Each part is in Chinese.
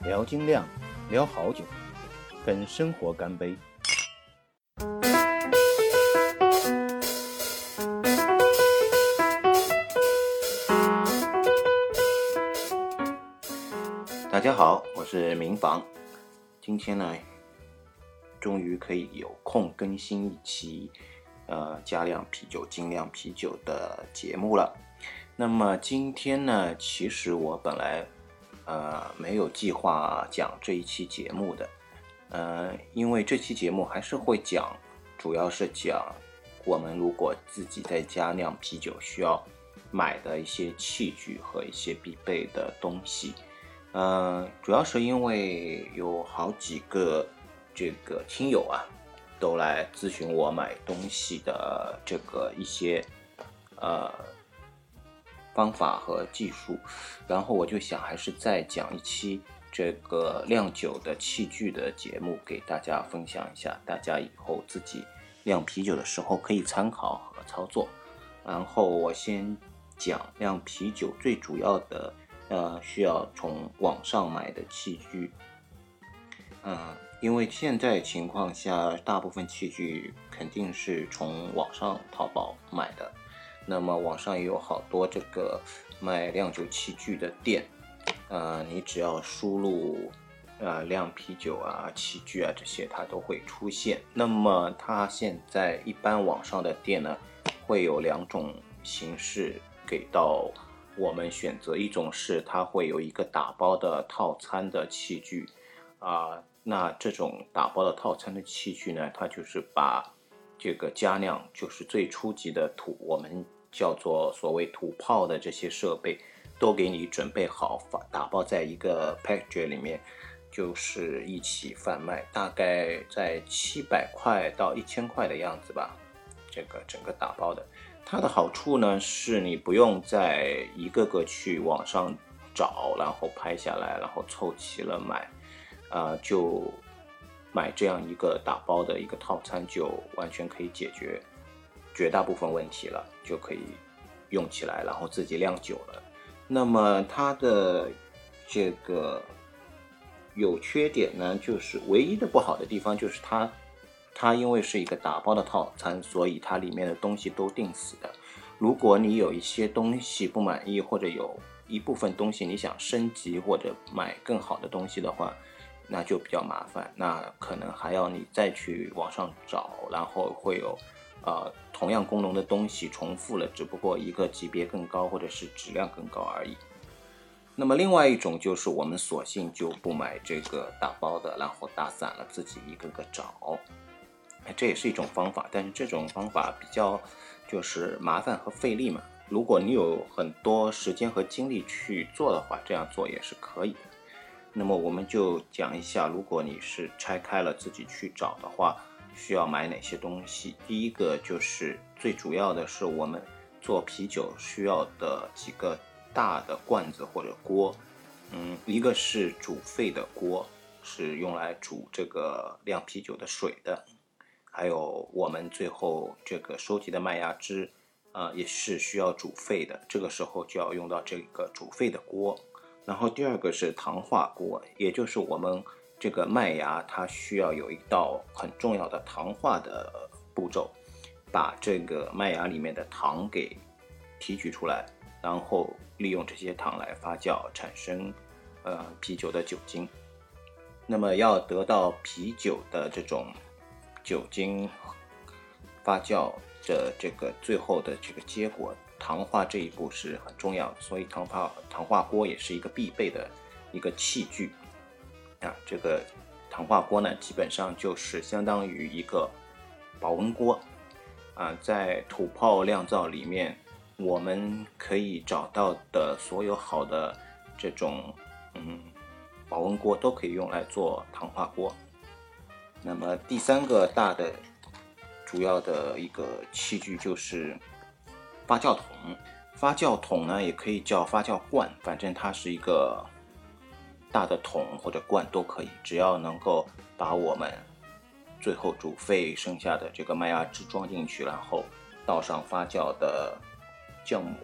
聊精酿，聊好酒，跟生活干杯！大家好，我是明房。今天呢，终于可以有空更新一期呃加量啤酒、精酿啤酒的节目了。那么今天呢，其实我本来。呃，没有计划讲这一期节目的，呃，因为这期节目还是会讲，主要是讲我们如果自己在家酿啤酒需要买的一些器具和一些必备的东西。呃，主要是因为有好几个这个听友啊，都来咨询我买东西的这个一些呃。方法和技术，然后我就想还是再讲一期这个酿酒的器具的节目，给大家分享一下，大家以后自己酿啤酒的时候可以参考和操作。然后我先讲酿啤酒最主要的，呃，需要从网上买的器具。嗯，因为现在情况下，大部分器具肯定是从网上淘宝买的。那么网上也有好多这个卖酿酒器具的店，呃，你只要输入呃酿啤酒啊器具啊这些，它都会出现。那么它现在一般网上的店呢，会有两种形式给到我们选择，一种是它会有一个打包的套餐的器具，啊，那这种打包的套餐的器具呢，它就是把这个加酿就是最初级的土我们。叫做所谓土炮的这些设备，都给你准备好，打包在一个 package 里面，就是一起贩卖，大概在七百块到一千块的样子吧。这个整个打包的，它的好处呢，是你不用再一个个去网上找，然后拍下来，然后凑齐了买，啊，就买这样一个打包的一个套餐，就完全可以解决。绝大部分问题了，就可以用起来，然后自己酿酒了。那么它的这个有缺点呢，就是唯一的不好的地方就是它，它因为是一个打包的套餐，所以它里面的东西都定死的。如果你有一些东西不满意，或者有一部分东西你想升级或者买更好的东西的话，那就比较麻烦，那可能还要你再去网上找，然后会有。呃，同样功能的东西重复了，只不过一个级别更高或者是质量更高而已。那么另外一种就是我们索性就不买这个打包的，然后打散了自己一个个找，这也是一种方法。但是这种方法比较就是麻烦和费力嘛。如果你有很多时间和精力去做的话，这样做也是可以。那么我们就讲一下，如果你是拆开了自己去找的话。需要买哪些东西？第一个就是最主要的是我们做啤酒需要的几个大的罐子或者锅，嗯，一个是煮沸的锅，是用来煮这个酿啤酒的水的，还有我们最后这个收集的麦芽汁，啊，也是需要煮沸的，这个时候就要用到这个煮沸的锅。然后第二个是糖化锅，也就是我们。这个麦芽它需要有一道很重要的糖化的步骤，把这个麦芽里面的糖给提取出来，然后利用这些糖来发酵，产生呃啤酒的酒精。那么要得到啤酒的这种酒精发酵的这个最后的这个结果，糖化这一步是很重要，所以糖化糖化锅也是一个必备的一个器具。啊，这个糖化锅呢，基本上就是相当于一个保温锅啊，在土炮酿造里面，我们可以找到的所有好的这种嗯保温锅都可以用来做糖化锅。那么第三个大的主要的一个器具就是发酵桶，发酵桶呢也可以叫发酵罐，反正它是一个。大的桶或者罐都可以，只要能够把我们最后煮沸剩下的这个麦芽汁装进去，然后倒上发酵的酵母，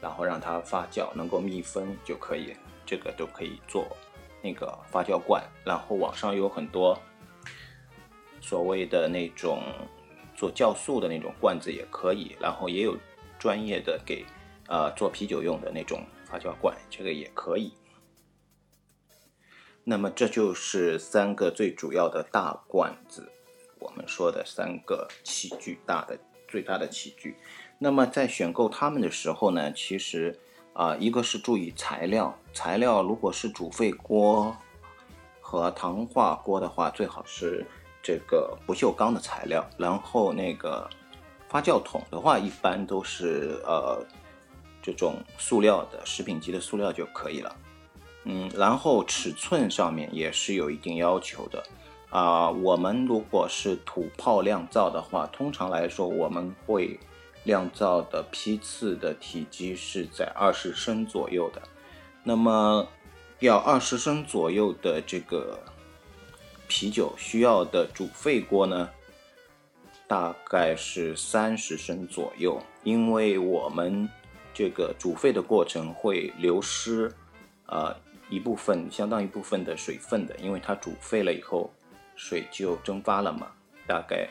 然后让它发酵能够密封就可以，这个都可以做那个发酵罐，然后网上有很多所谓的那种做酵素的那种罐子也可以，然后也有专业的给呃做啤酒用的那种发酵罐，这个也可以。那么这就是三个最主要的大罐子，我们说的三个器具，大的最大的器具。那么在选购它们的时候呢，其实啊，一个是注意材料，材料如果是煮沸锅和糖化锅的话，最好是这个不锈钢的材料。然后那个发酵桶的话，一般都是呃这种塑料的食品级的塑料就可以了。嗯，然后尺寸上面也是有一定要求的，啊，我们如果是土炮酿造的话，通常来说我们会酿造的批次的体积是在二十升左右的，那么要二十升左右的这个啤酒需要的煮沸锅呢，大概是三十升左右，因为我们这个煮沸的过程会流失，呃。一部分相当一部分的水分的，因为它煮沸了以后，水就蒸发了嘛。大概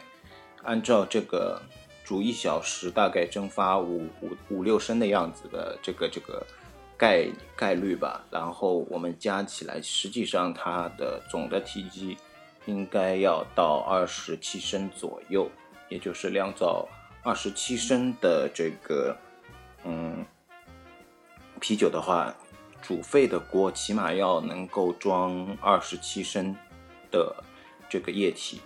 按照这个煮一小时，大概蒸发五五五六升的样子的这个这个概概率吧。然后我们加起来，实际上它的总的体积应该要到二十七升左右，也就是酿造二十七升的这个嗯啤酒的话。煮沸的锅起码要能够装二十七升的这个液体。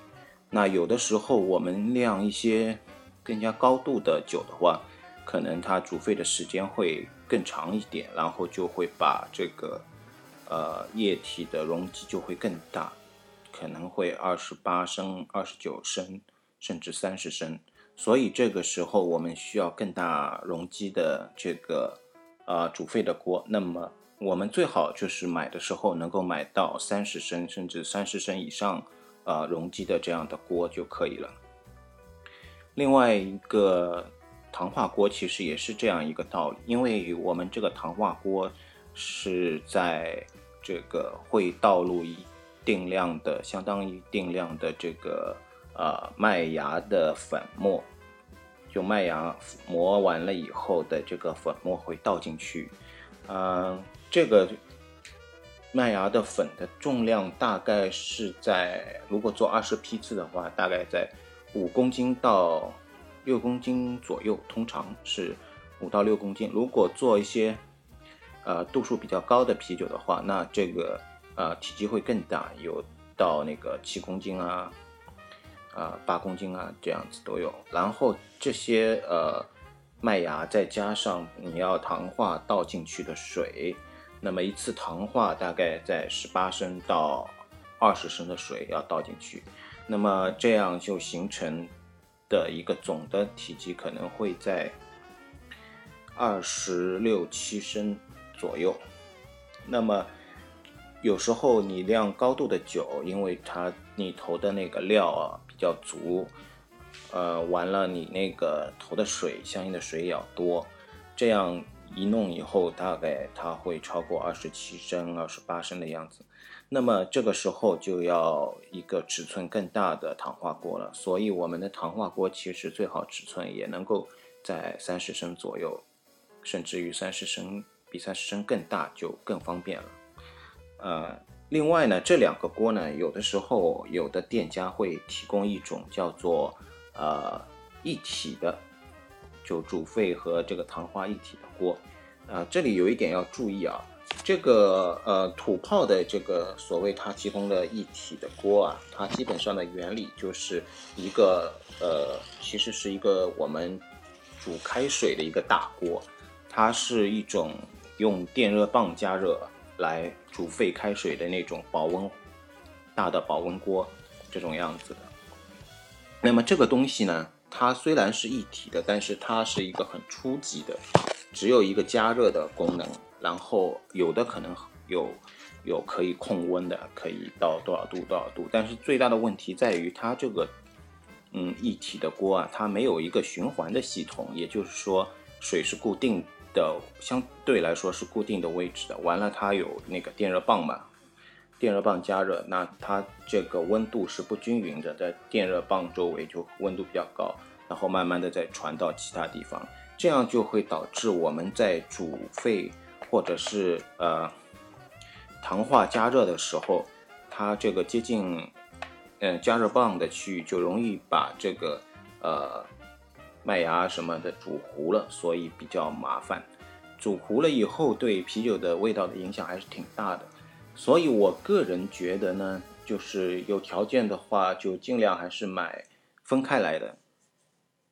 那有的时候我们酿一些更加高度的酒的话，可能它煮沸的时间会更长一点，然后就会把这个呃液体的容积就会更大，可能会二十八升、二十九升，甚至三十升。所以这个时候我们需要更大容积的这个呃煮沸的锅。那么我们最好就是买的时候能够买到三十升甚至三十升以上，呃，容积的这样的锅就可以了。另外一个糖化锅其实也是这样一个道理，因为我们这个糖化锅是在这个会倒入一定量的，相当于一定量的这个呃麦芽的粉末，就麦芽磨完了以后的这个粉末会倒进去，嗯。这个麦芽的粉的重量大概是在，如果做二十批次的话，大概在五公斤到六公斤左右，通常是五到六公斤。如果做一些呃度数比较高的啤酒的话，那这个呃体积会更大，有到那个七公斤啊，啊八公斤啊这样子都有。然后这些呃麦芽再加上你要糖化倒进去的水。那么一次糖化大概在十八升到二十升的水要倒进去，那么这样就形成的一个总的体积可能会在二十六七升左右。那么有时候你酿高度的酒，因为它你投的那个料啊比较足，呃，完了你那个投的水相应的水也要多，这样。一弄以后，大概它会超过二十七升、二十八升的样子。那么这个时候就要一个尺寸更大的糖化锅了。所以我们的糖化锅其实最好尺寸也能够在三十升左右，甚至于三十升比三十升更大就更方便了。呃，另外呢，这两个锅呢，有的时候有的店家会提供一种叫做呃一体的。就煮沸和这个糖化一体的锅，啊，这里有一点要注意啊，这个呃土炮的这个所谓它提供的一体的锅啊，它基本上的原理就是一个呃，其实是一个我们煮开水的一个大锅，它是一种用电热棒加热来煮沸开水的那种保温大的保温锅这种样子的。那么这个东西呢？它虽然是一体的，但是它是一个很初级的，只有一个加热的功能，然后有的可能有有可以控温的，可以到多少度多少度，但是最大的问题在于它这个嗯一体的锅啊，它没有一个循环的系统，也就是说水是固定的，相对来说是固定的位置的。完了它有那个电热棒嘛，电热棒加热，那它这个温度是不均匀的，在电热棒周围就温度比较高，然后慢慢的再传到其他地方，这样就会导致我们在煮沸或者是呃糖化加热的时候，它这个接近嗯加热棒的区域就容易把这个呃麦芽什么的煮糊了，所以比较麻烦。煮糊了以后，对啤酒的味道的影响还是挺大的。所以，我个人觉得呢，就是有条件的话，就尽量还是买分开来的。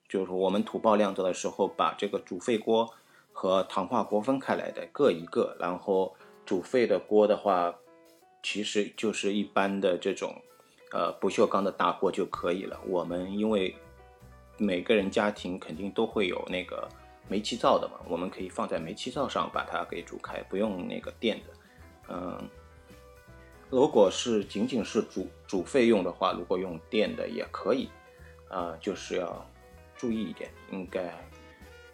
就是我们土爆酿造的时候，把这个煮沸锅和糖化锅分开来的，各一个。然后煮沸的锅的话，其实就是一般的这种呃不锈钢的大锅就可以了。我们因为每个人家庭肯定都会有那个煤气灶的嘛，我们可以放在煤气灶上把它给煮开，不用那个电的，嗯。如果是仅仅是煮煮沸用的话，如果用电的也可以，啊，就是要注意一点，应该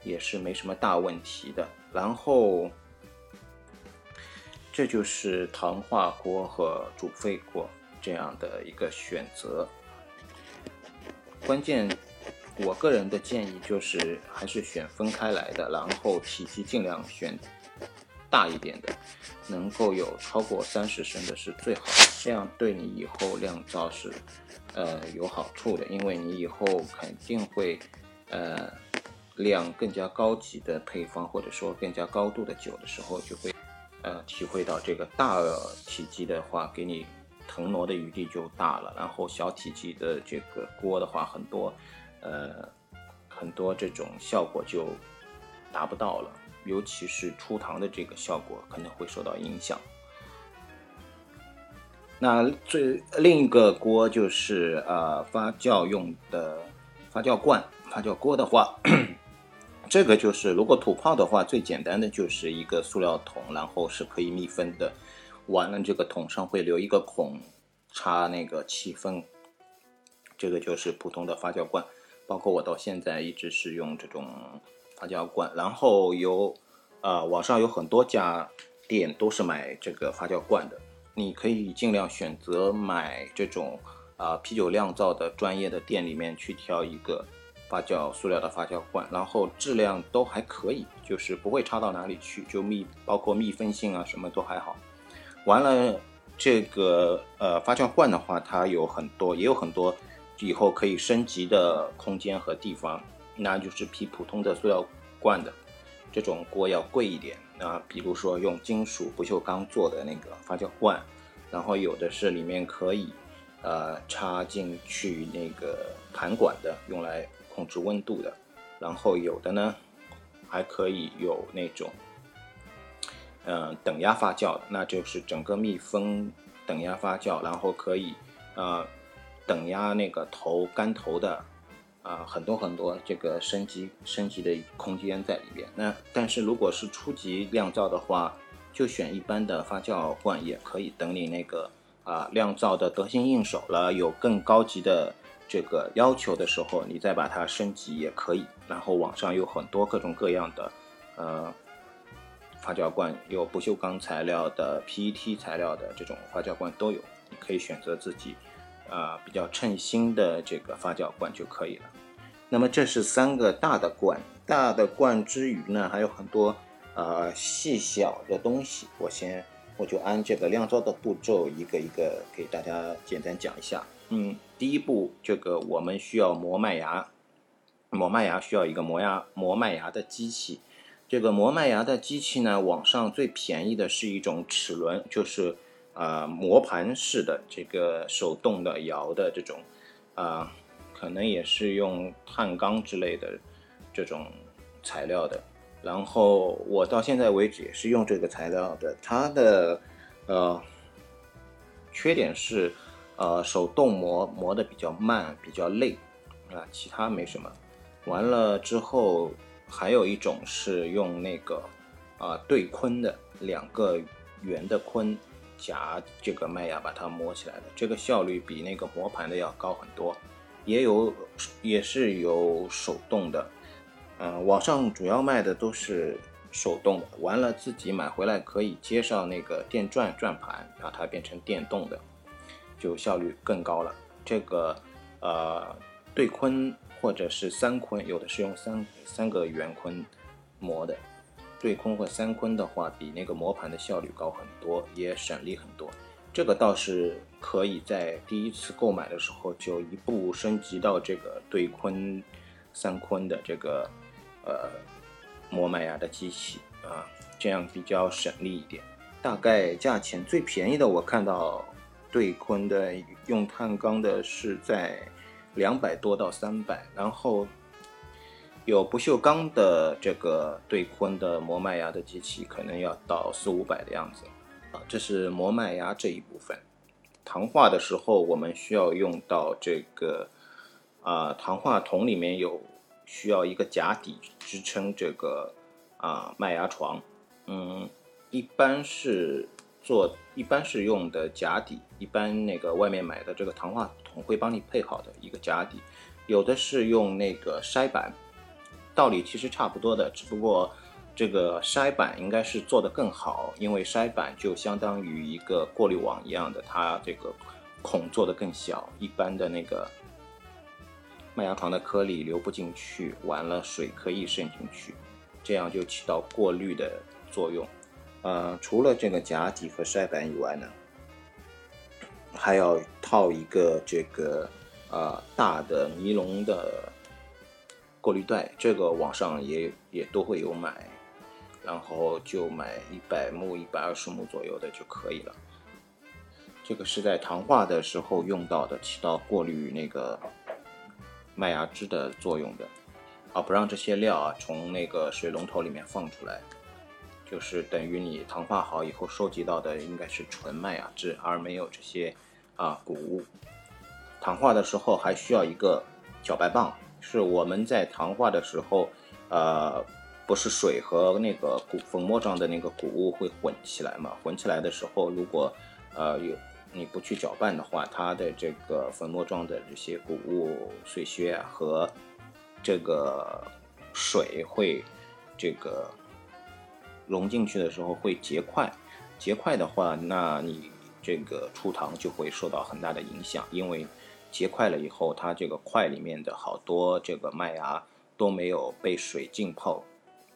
也是没什么大问题的。然后，这就是糖化锅和煮沸锅这样的一个选择。关键，我个人的建议就是还是选分开来的，然后体积尽量选。大一点的，能够有超过三十升的是最好的，这样对你以后酿造是，呃，有好处的，因为你以后肯定会，呃，酿更加高级的配方或者说更加高度的酒的时候，就会，呃，体会到这个大体积的话，给你腾挪的余地就大了，然后小体积的这个锅的话，很多，呃，很多这种效果就达不到了。尤其是出糖的这个效果可能会受到影响。那最另一个锅就是呃发酵用的发酵罐、发酵锅的话，这个就是如果土炮的话，最简单的就是一个塑料桶，然后是可以密封的。完了，这个桶上会留一个孔，插那个气封。这个就是普通的发酵罐，包括我到现在一直是用这种。发酵罐，然后有，呃，网上有很多家店都是买这个发酵罐的，你可以尽量选择买这种，啊，啤酒酿造的专业的店里面去挑一个发酵塑料的发酵罐，然后质量都还可以，就是不会差到哪里去，就密，包括密封性啊什么都还好。完了，这个呃发酵罐的话，它有很多，也有很多以后可以升级的空间和地方。那就是比普通的塑料罐的这种锅要贵一点啊，比如说用金属不锈钢做的那个发酵罐，然后有的是里面可以呃插进去那个盘管的，用来控制温度的，然后有的呢还可以有那种嗯等压发酵的，那就是整个密封等压发酵，然后可以呃等压那个头干头的。啊，很多很多这个升级升级的空间在里边。那但是如果是初级酿造的话，就选一般的发酵罐也可以。等你那个啊酿造的得心应手了，有更高级的这个要求的时候，你再把它升级也可以。然后网上有很多各种各样的呃发酵罐，有不锈钢材料的、PET 材料的这种发酵罐都有，你可以选择自己。啊，比较称心的这个发酵罐就可以了。那么这是三个大的罐，大的罐之余呢，还有很多呃细小的东西。我先我就按这个酿造的步骤一个一个给大家简单讲一下。嗯，第一步，这个我们需要磨麦芽，磨麦芽需要一个磨芽磨麦芽的机器。这个磨麦芽的机器呢，网上最便宜的是一种齿轮，就是。啊，磨盘式的这个手动的摇的这种，啊，可能也是用碳钢之类的这种材料的。然后我到现在为止也是用这个材料的。它的呃缺点是，呃，手动磨磨的比较慢，比较累啊，其他没什么。完了之后，还有一种是用那个啊对坤的两个圆的坤。夹这个麦芽把它磨起来的，这个效率比那个磨盘的要高很多，也有也是有手动的，嗯，网上主要卖的都是手动的，完了自己买回来可以接上那个电转转盘，让它变成电动的，就效率更高了。这个呃对坤或者是三坤，有的是用三三个圆坤磨的，对坤或三坤的话，比那个磨盘的效率高很多，也省力很多。这个倒是可以在第一次购买的时候就一步升级到这个对坤、三坤的这个呃磨麦芽的机器啊，这样比较省力一点。大概价钱最便宜的，我看到对坤的用碳钢的是在两百多到三百，然后有不锈钢的这个对坤的磨麦芽的机器，可能要到四五百的样子。啊这是磨麦芽这一部分，糖化的时候我们需要用到这个啊，糖化桶里面有需要一个夹底支撑这个啊麦芽床，嗯，一般是做一般是用的夹底，一般那个外面买的这个糖化桶会帮你配好的一个夹底，有的是用那个筛板，道理其实差不多的，只不过。这个筛板应该是做得更好，因为筛板就相当于一个过滤网一样的，它这个孔做得更小，一般的那个麦芽床的颗粒流不进去，完了水可以渗进去，这样就起到过滤的作用。呃，除了这个夹底和筛板以外呢，还要套一个这个呃大的尼龙的过滤袋，这个网上也也都会有买。然后就买一百目、一百二十目左右的就可以了。这个是在糖化的时候用到的，起到过滤那个麦芽汁的作用的。啊，不让这些料啊从那个水龙头里面放出来，就是等于你糖化好以后收集到的应该是纯麦芽汁，而没有这些啊谷物。糖化的时候还需要一个搅拌棒，是我们在糖化的时候，呃。不是水和那个谷粉末状的那个谷物会混起来嘛？混起来的时候，如果呃有你不去搅拌的话，它的这个粉末状的这些谷物碎屑和这个水会这个融进去的时候会结块，结块的话，那你这个出糖就会受到很大的影响，因为结块了以后，它这个块里面的好多这个麦芽都没有被水浸泡。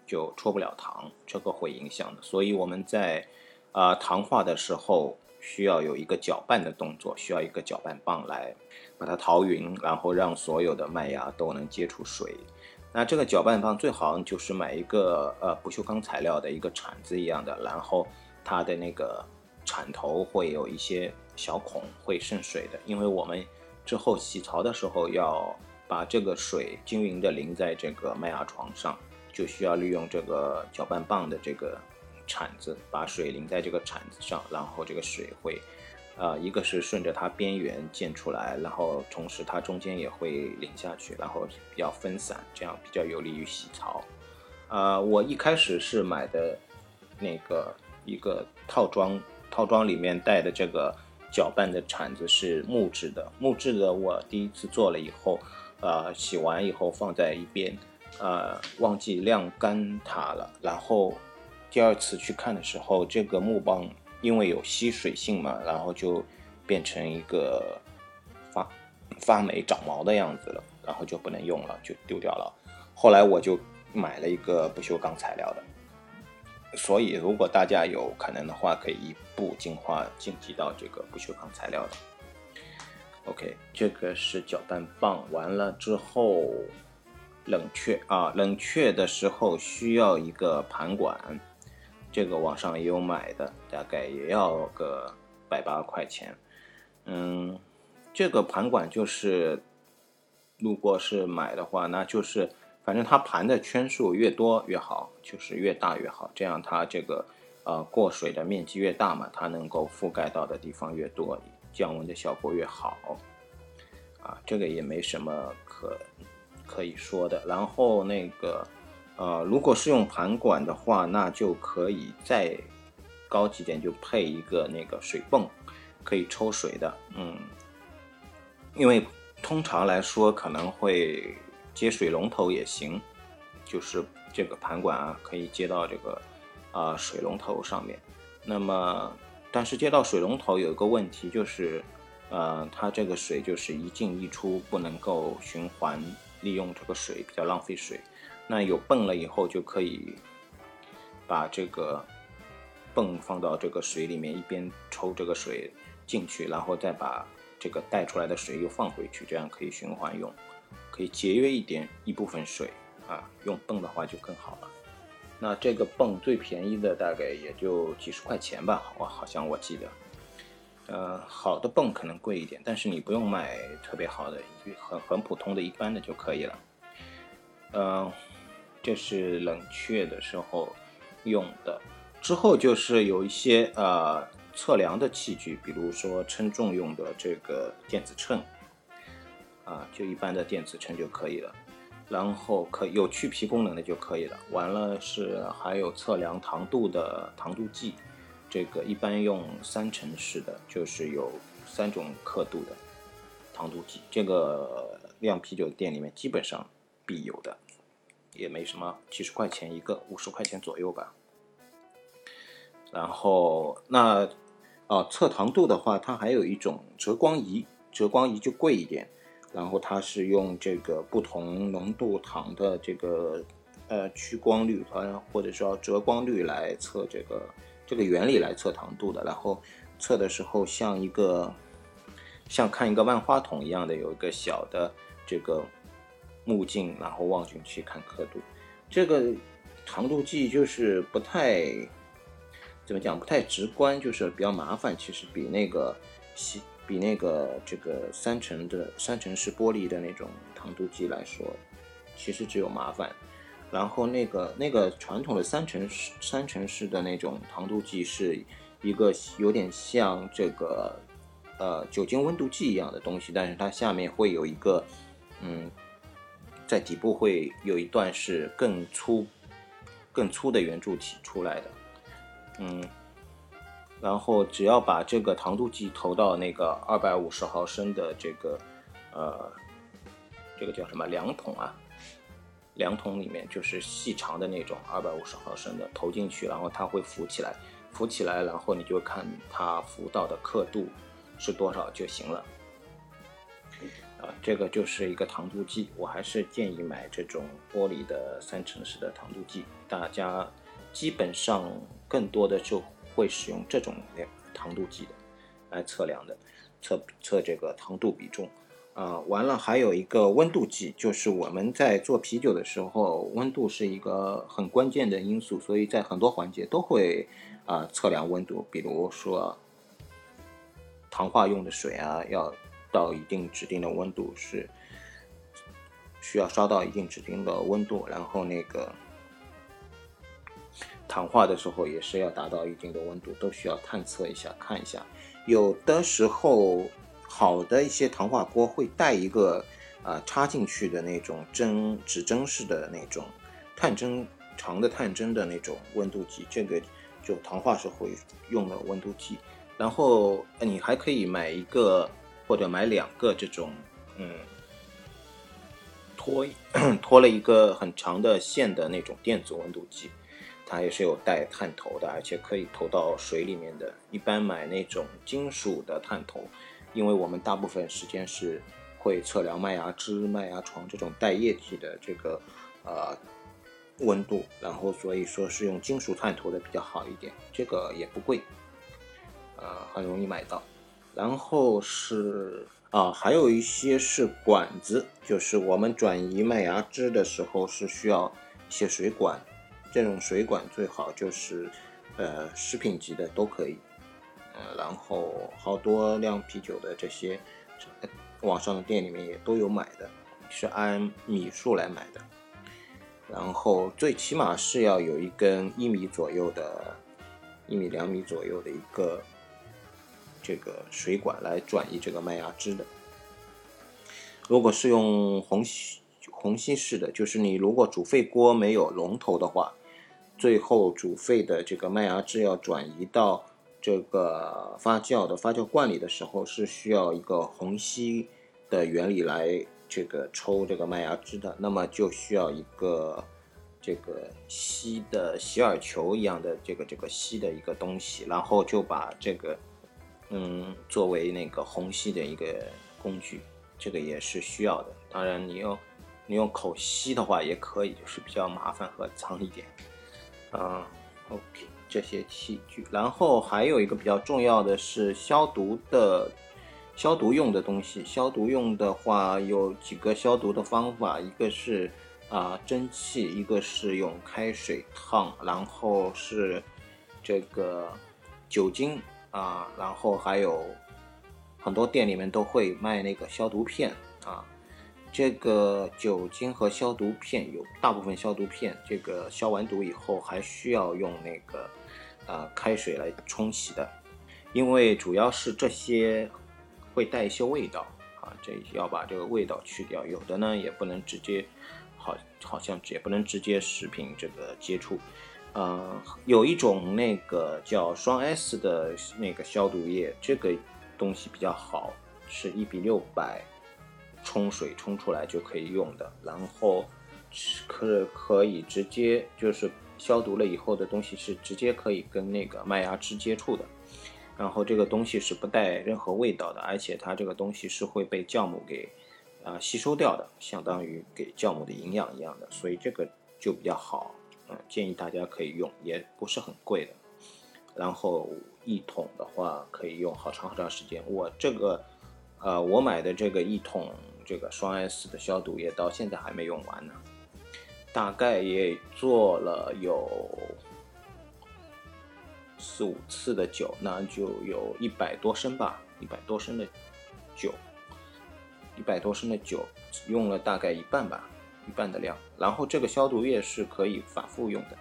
就戳不了糖，这个会影响的。所以我们在啊糖化的时候需要有一个搅拌的动作，需要一个搅拌棒来把它淘匀，然后让所有的麦芽都能接触水。那这个搅拌棒最好就是买一个呃不锈钢材料的一个铲子一样的，然后它的那个铲头会有一些小孔会渗水的，因为我们之后洗槽的时候要把这个水均匀的淋在这个麦芽床上。就需要利用这个搅拌棒的这个铲子，把水淋在这个铲子上，然后这个水会，呃，一个是顺着它边缘溅出来，然后同时它中间也会淋下去，然后比较分散，这样比较有利于洗槽。呃，我一开始是买的那个一个套装，套装里面带的这个搅拌的铲子是木质的，木质的我第一次做了以后，呃，洗完以后放在一边。呃，忘记晾干它了。然后第二次去看的时候，这个木棒因为有吸水性嘛，然后就变成一个发发霉长毛的样子了，然后就不能用了，就丢掉了。后来我就买了一个不锈钢材料的。所以，如果大家有可能的话，可以一步进化晋级到这个不锈钢材料的。OK，这个是搅拌棒，完了之后。冷却啊，冷却的时候需要一个盘管，这个网上也有买的，大概也要个百八块钱。嗯，这个盘管就是，如果是买的话，那就是反正它盘的圈数越多越好，就是越大越好，这样它这个呃过水的面积越大嘛，它能够覆盖到的地方越多，降温的效果越好。啊，这个也没什么可。可以说的，然后那个，呃，如果是用盘管的话，那就可以再高级点，就配一个那个水泵，可以抽水的，嗯，因为通常来说可能会接水龙头也行，就是这个盘管啊，可以接到这个啊水龙头上面。那么，但是接到水龙头有一个问题，就是呃，它这个水就是一进一出，不能够循环利用这个水，比较浪费水。那有泵了以后，就可以把这个泵放到这个水里面，一边抽这个水进去，然后再把这个带出来的水又放回去，这样可以循环用，可以节约一点一部分水。啊，用泵的话就更好了。那这个泵最便宜的大概也就几十块钱吧，我好像我记得。呃，好的泵可能贵一点，但是你不用买特别好的，很很普通的一般的就可以了。嗯，这是冷却的时候用的。之后就是有一些呃测量的器具，比如说称重用的这个电子秤，啊，就一般的电子秤就可以了。然后可有去皮功能的就可以了。完了是还有测量糖度的糖度计，这个一般用三层式的，就是有三种刻度的糖度计。这个 酿啤酒店里面基本上必有的，也没什么，几十块钱一个，五十块钱左右吧。然后那啊测糖度的话，它还有一种折光仪，折光仪就贵一点。然后它是用这个不同浓度糖的这个呃屈光率呃或者说折光率来测这个这个原理来测糖度的。然后测的时候像一个像看一个万花筒一样的有一个小的这个目镜，然后望进去看刻度。这个糖度计就是不太怎么讲不太直观，就是比较麻烦。其实比那个细。比那个这个三层的三层式玻璃的那种糖度计来说，其实只有麻烦。然后那个那个传统的三层式三层式的那种糖度计是一个有点像这个呃酒精温度计一样的东西，但是它下面会有一个嗯，在底部会有一段是更粗更粗的圆柱体出来的，嗯。然后只要把这个糖度计投到那个二百五十毫升的这个，呃，这个叫什么量筒啊？量筒里面就是细长的那种二百五十毫升的，投进去，然后它会浮起来，浮起来，然后你就看它浮到的刻度是多少就行了。啊，这个就是一个糖度计，我还是建议买这种玻璃的三层式的糖度计，大家基本上更多的就。会使用这种糖度计的来测量的，测测这个糖度比重啊。完了，还有一个温度计，就是我们在做啤酒的时候，温度是一个很关键的因素，所以在很多环节都会啊测量温度。比如说，糖化用的水啊，要到一定指定的温度是需要烧到一定指定的温度，然后那个。糖化的时候也是要达到一定的温度，都需要探测一下看一下。有的时候好的一些糖化锅会带一个啊插进去的那种针指针式的那种探针长的探针的那种温度计，这个就糖化时候会用的温度计。然后你还可以买一个或者买两个这种嗯拖 拖了一个很长的线的那种电子温度计。它也是有带探头的，而且可以投到水里面的。一般买那种金属的探头，因为我们大部分时间是会测量麦芽汁、麦芽床这种带液体的这个呃温度，然后所以说是用金属探头的比较好一点。这个也不贵，呃，很容易买到。然后是啊，还有一些是管子，就是我们转移麦芽汁的时候是需要一些水管。这种水管最好就是，呃，食品级的都可以，呃，然后好多酿啤酒的这些，网上的店里面也都有买的，是按米数来买的，然后最起码是要有一根一米左右的，一米两米左右的一个这个水管来转移这个麦芽汁的。如果是用虹吸虹吸式的，就是你如果煮沸锅没有龙头的话。最后煮沸的这个麦芽汁要转移到这个发酵的发酵罐里的时候，是需要一个虹吸的原理来这个抽这个麦芽汁的。那么就需要一个这个吸的洗耳球一样的这个这个吸的一个东西，然后就把这个嗯作为那个虹吸的一个工具，这个也是需要的。当然，你用你用口吸的话也可以，就是比较麻烦和脏一点。嗯，OK，这些器具，然后还有一个比较重要的是消毒的。消毒用的东西，消毒用的话有几个消毒的方法，一个是啊蒸汽，一个是用开水烫，然后是这个酒精啊，然后还有很多店里面都会卖那个消毒片啊。这个酒精和消毒片有大部分消毒片，这个消完毒以后还需要用那个啊开水来冲洗的，因为主要是这些。会带一些味道啊，这要把这个味道去掉。有的呢也不能直接，好，好像也不能直接食品这个接触。呃，有一种那个叫双 S 的那个消毒液，这个东西比较好，是一比六百冲水冲出来就可以用的。然后可可以直接就是消毒了以后的东西是直接可以跟那个麦芽汁接触的。然后这个东西是不带任何味道的，而且它这个东西是会被酵母给啊吸收掉的，相当于给酵母的营养一样的，所以这个就比较好，嗯，建议大家可以用，也不是很贵的。然后一桶的话可以用好长好长时间。我这个呃我买的这个一桶这个双 S 的消毒液到现在还没用完呢，大概也做了有。四五次的酒，那就有一百多升吧，一百多升的酒，一百多升的酒用了大概一半吧，一半的量。然后这个消毒液是可以反复用的，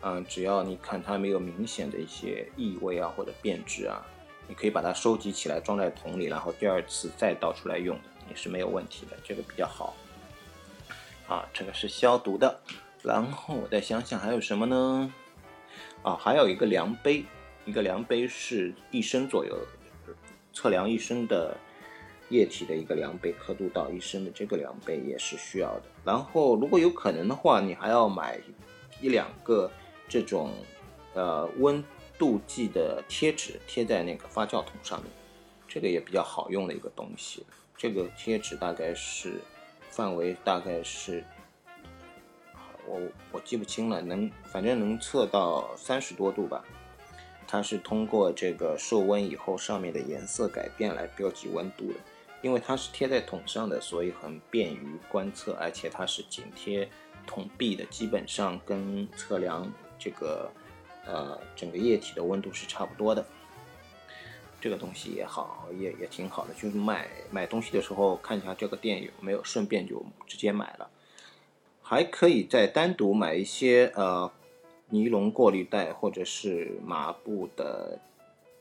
嗯，只要你看它没有明显的一些异味啊或者变质啊，你可以把它收集起来装在桶里，然后第二次再倒出来用也是没有问题的，这个比较好。啊，这个是消毒的，然后我再想想还有什么呢？啊，还有一个量杯，一个量杯是一升左右，测量一升的液体的一个量杯，刻度到一升的这个量杯也是需要的。然后，如果有可能的话，你还要买一两个这种呃温度计的贴纸，贴在那个发酵桶上面，这个也比较好用的一个东西。这个贴纸大概是范围大概是。我我记不清了，能反正能测到三十多度吧。它是通过这个受温以后上面的颜色改变来标记温度的。因为它是贴在桶上的，所以很便于观测，而且它是紧贴桶壁的，基本上跟测量这个呃整个液体的温度是差不多的。这个东西也好，也也挺好的，就是买买东西的时候看一下这个店有没有，顺便就直接买了。还可以再单独买一些呃尼龙过滤袋或者是麻布的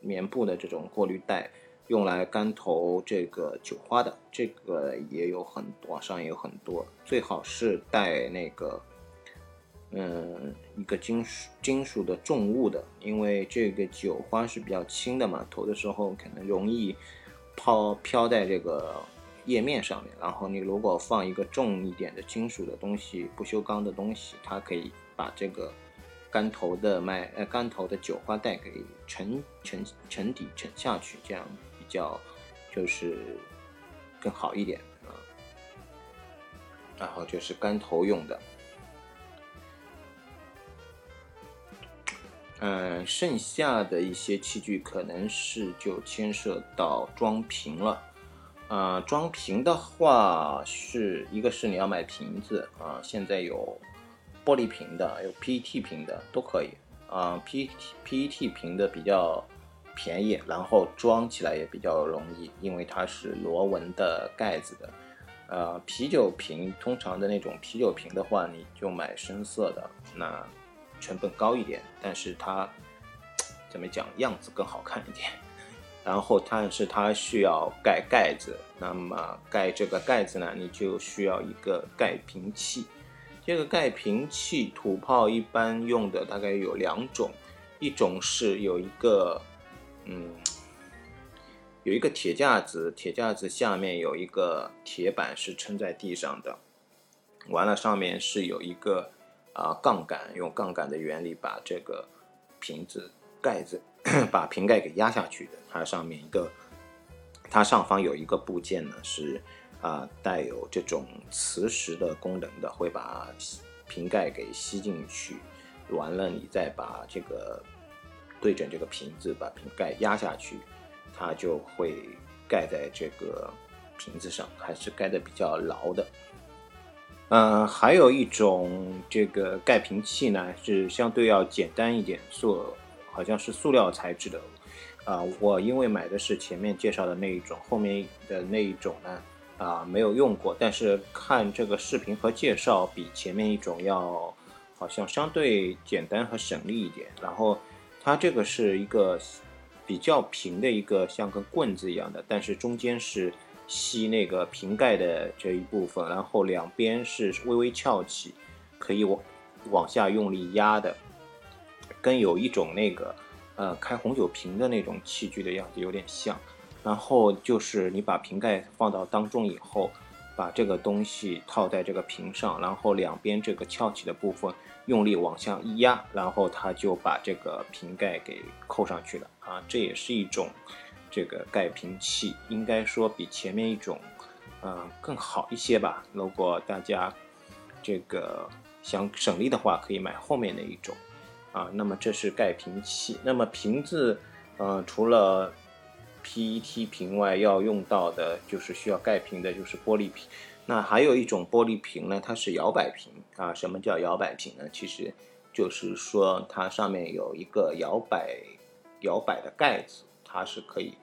棉布的这种过滤袋，用来干投这个酒花的，这个也有很多网上也有很多，最好是带那个嗯一个金属金属的重物的，因为这个酒花是比较轻的嘛，投的时候可能容易抛飘在这个。液面上面，然后你如果放一个重一点的金属的东西，不锈钢的东西，它可以把这个干头的麦呃干头的酒花袋给沉沉沉底沉下去，这样比较就是更好一点啊。然后就是干头用的，嗯，剩下的一些器具可能是就牵涉到装瓶了。啊，装瓶的话是一个是你要买瓶子啊，现在有玻璃瓶的，有 PET 瓶的都可以啊。PET PET 瓶的比较便宜，然后装起来也比较容易，因为它是螺纹的盖子的。呃，啤酒瓶通常的那种啤酒瓶的话，你就买深色的，那成本高一点，但是它怎么讲，样子更好看一点。然后，但是它需要盖盖子，那么盖这个盖子呢，你就需要一个盖瓶器。这个盖瓶器，土炮一般用的大概有两种，一种是有一个，嗯，有一个铁架子，铁架子下面有一个铁板是撑在地上的，完了上面是有一个啊杠杆，用杠杆的原理把这个瓶子盖子 把瓶盖给压下去的。它上面一个，它上方有一个部件呢是啊带有这种磁石的功能的，会把瓶盖给吸进去，完了你再把这个对准这个瓶子，把瓶盖压下去，它就会盖在这个瓶子上，还是盖的比较牢的。嗯，还有一种这个盖瓶器呢，是相对要简单一点，塑好像是塑料材质的。啊，我因为买的是前面介绍的那一种，后面的那一种呢，啊没有用过，但是看这个视频和介绍，比前面一种要好像相对简单和省力一点。然后它这个是一个比较平的一个像个棍子一样的，但是中间是。吸那个瓶盖的这一部分，然后两边是微微翘起，可以往往下用力压的，跟有一种那个呃开红酒瓶的那种器具的样子有点像。然后就是你把瓶盖放到当中以后，把这个东西套在这个瓶上，然后两边这个翘起的部分用力往下一压，然后它就把这个瓶盖给扣上去了啊，这也是一种。这个盖瓶器应该说比前面一种，嗯，更好一些吧。如果大家这个想省力的话，可以买后面那一种，啊，那么这是盖瓶器。那么瓶子，嗯，除了 PET 瓶外，要用到的就是需要盖瓶的，就是玻璃瓶。那还有一种玻璃瓶呢，它是摇摆瓶啊。什么叫摇摆瓶呢？其实就是说它上面有一个摇摆摇摆的盖子，它是可以。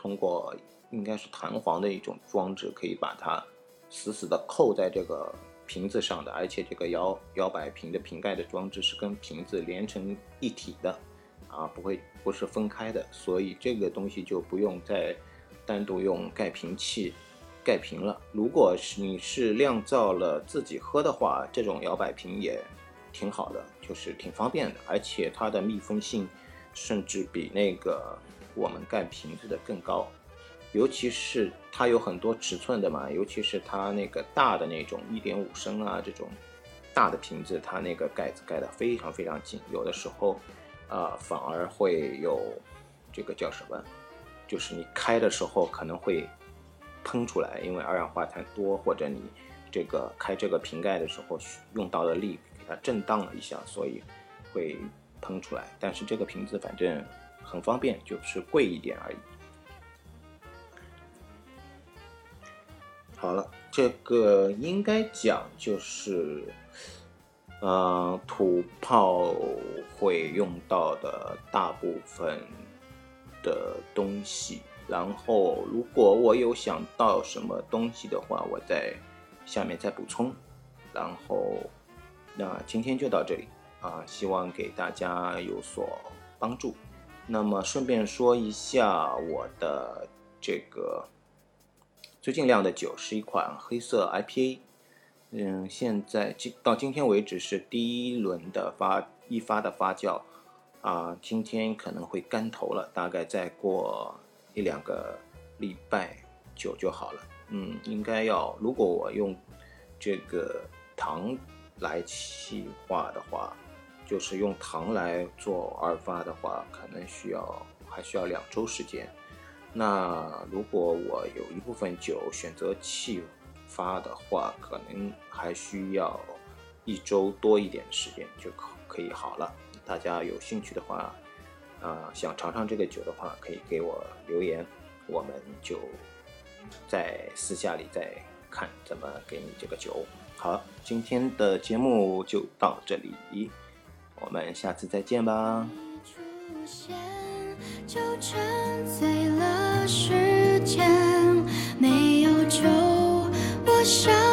通过应该是弹簧的一种装置，可以把它死死的扣在这个瓶子上的，而且这个摇摇摆瓶的瓶盖的装置是跟瓶子连成一体的，啊，不会不是分开的，所以这个东西就不用再单独用盖瓶器盖瓶了。如果是你是酿造了自己喝的话，这种摇摆瓶也挺好的，就是挺方便的，而且它的密封性甚至比那个。我们盖瓶子的更高，尤其是它有很多尺寸的嘛，尤其是它那个大的那种一点五升啊这种大的瓶子，它那个盖子盖得非常非常紧，有的时候啊反而会有这个叫什么，就是你开的时候可能会喷出来，因为二氧化碳多，或者你这个开这个瓶盖的时候用到的力给它震荡了一下，所以会喷出来。但是这个瓶子反正。很方便，就是贵一点而已。好了，这个应该讲就是，呃，土炮会用到的大部分的东西。然后，如果我有想到什么东西的话，我在下面再补充。然后，那今天就到这里啊，希望给大家有所帮助。那么顺便说一下，我的这个最近酿的酒是一款黑色 IPA，嗯，现在今到今天为止是第一轮的发一发的发酵，啊，今天可能会干头了，大概再过一两个礼拜酒就好了，嗯，应该要如果我用这个糖来气化的话。就是用糖来做二发的话，可能需要还需要两周时间。那如果我有一部分酒选择气发的话，可能还需要一周多一点时间就可可以好了。大家有兴趣的话，啊，想尝尝这个酒的话，可以给我留言，我们就在私下里再看怎么给你这个酒。好，今天的节目就到这里。我们下次再见吧。出现就沉醉了时间，没有酒，我想。